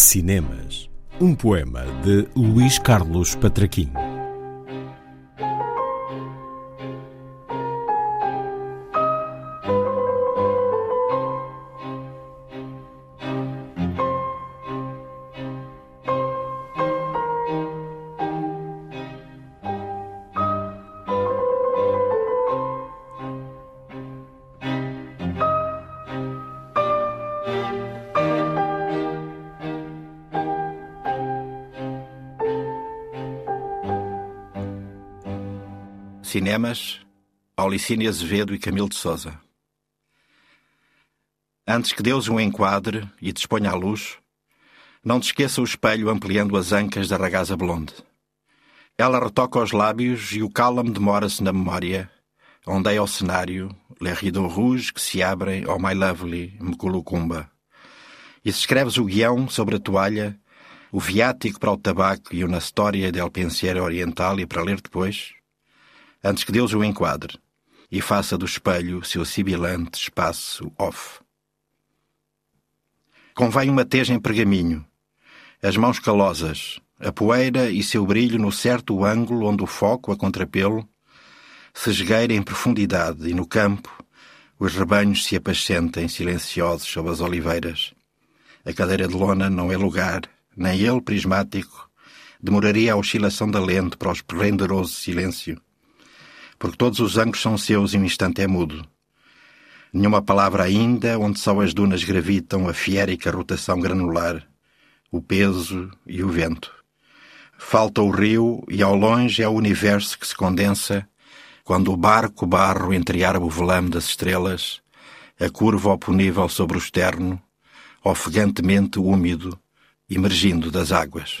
Cinemas. Um poema de Luís Carlos Patraquim. Cinemas, Aulicínio Azevedo e Camilo de Souza. Antes que Deus o enquadre e disponha à luz, não te esqueça o espelho ampliando as ancas da ragaza blonde. Ela retoca os lábios e o cálamo demora-se na memória, ondeia o cenário, les rideaux rouges que se abrem ao my lovely Mculucumba. E se escreves o guião sobre a toalha, o viático para o tabaco e na história del pensiero oriental e para ler depois, antes que Deus o enquadre e faça do espelho seu sibilante espaço off. Convém uma teja em pergaminho, as mãos calosas, a poeira e seu brilho no certo ângulo onde o foco, a contrapelo, se esgueira em profundidade e no campo os rebanhos se apacentem silenciosos sob as oliveiras. A cadeira de lona não é lugar, nem ele prismático, demoraria a oscilação da lente para o esplendoroso silêncio porque todos os ângulos são seus e um instante é mudo. Nenhuma palavra ainda, onde só as dunas gravitam a fiérica rotação granular, o peso e o vento. Falta o rio e ao longe é o universo que se condensa quando o barco barro entre árvore velame das estrelas, a curva oponível sobre o externo, ofegantemente úmido, emergindo das águas.